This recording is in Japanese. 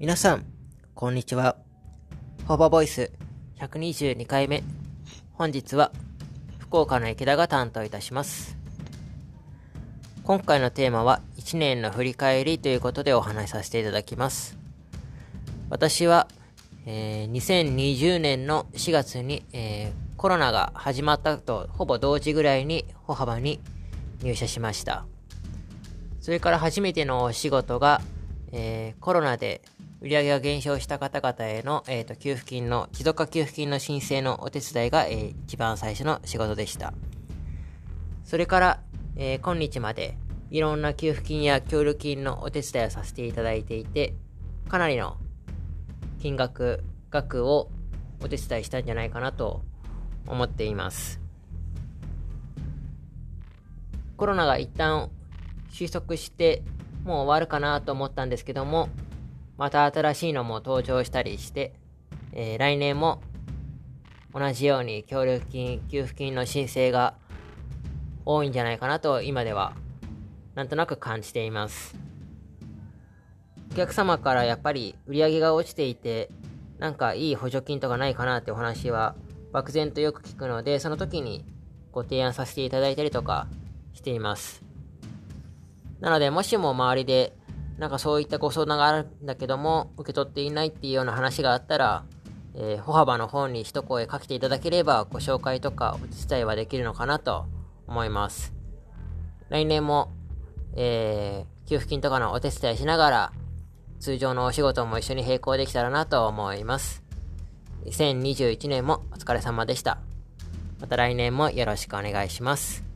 皆さん、こんにちは。ホバボイス122回目。本日は、福岡の池田が担当いたします。今回のテーマは、1年の振り返りということでお話しさせていただきます。私は、えー、2020年の4月に、えー、コロナが始まったとほぼ同時ぐらいに歩幅に入社しました。それから初めてのお仕事が、えー、コロナで売上が減少した方々への、えーと、給付金の、持続化給付金の申請のお手伝いが、えー、一番最初の仕事でした。それから、えー、今日までいろんな給付金や協力金のお手伝いをさせていただいていて、かなりの金額、額をお手伝いしたんじゃないかなと思っています。コロナが一旦収束してもう終わるかなと思ったんですけども、また新しいのも登場したりして、えー、来年も同じように協力金、給付金の申請が多いんじゃないかなと今ではなんとなく感じています。お客様からやっぱり売り上げが落ちていて、なんかいい補助金とかないかなってお話は漠然とよく聞くので、その時にご提案させていただいたりとかしています。なので、もしも周りで、なんかそういったご相談があるんだけども、受け取っていないっていうような話があったら、えー、歩幅の方に一声かけていただければ、ご紹介とかお手伝いはできるのかなと思います。来年も、えー、給付金とかのお手伝いしながら、通常のお仕事も一緒に並行できたらなと思います。2021年もお疲れ様でした。また来年もよろしくお願いします。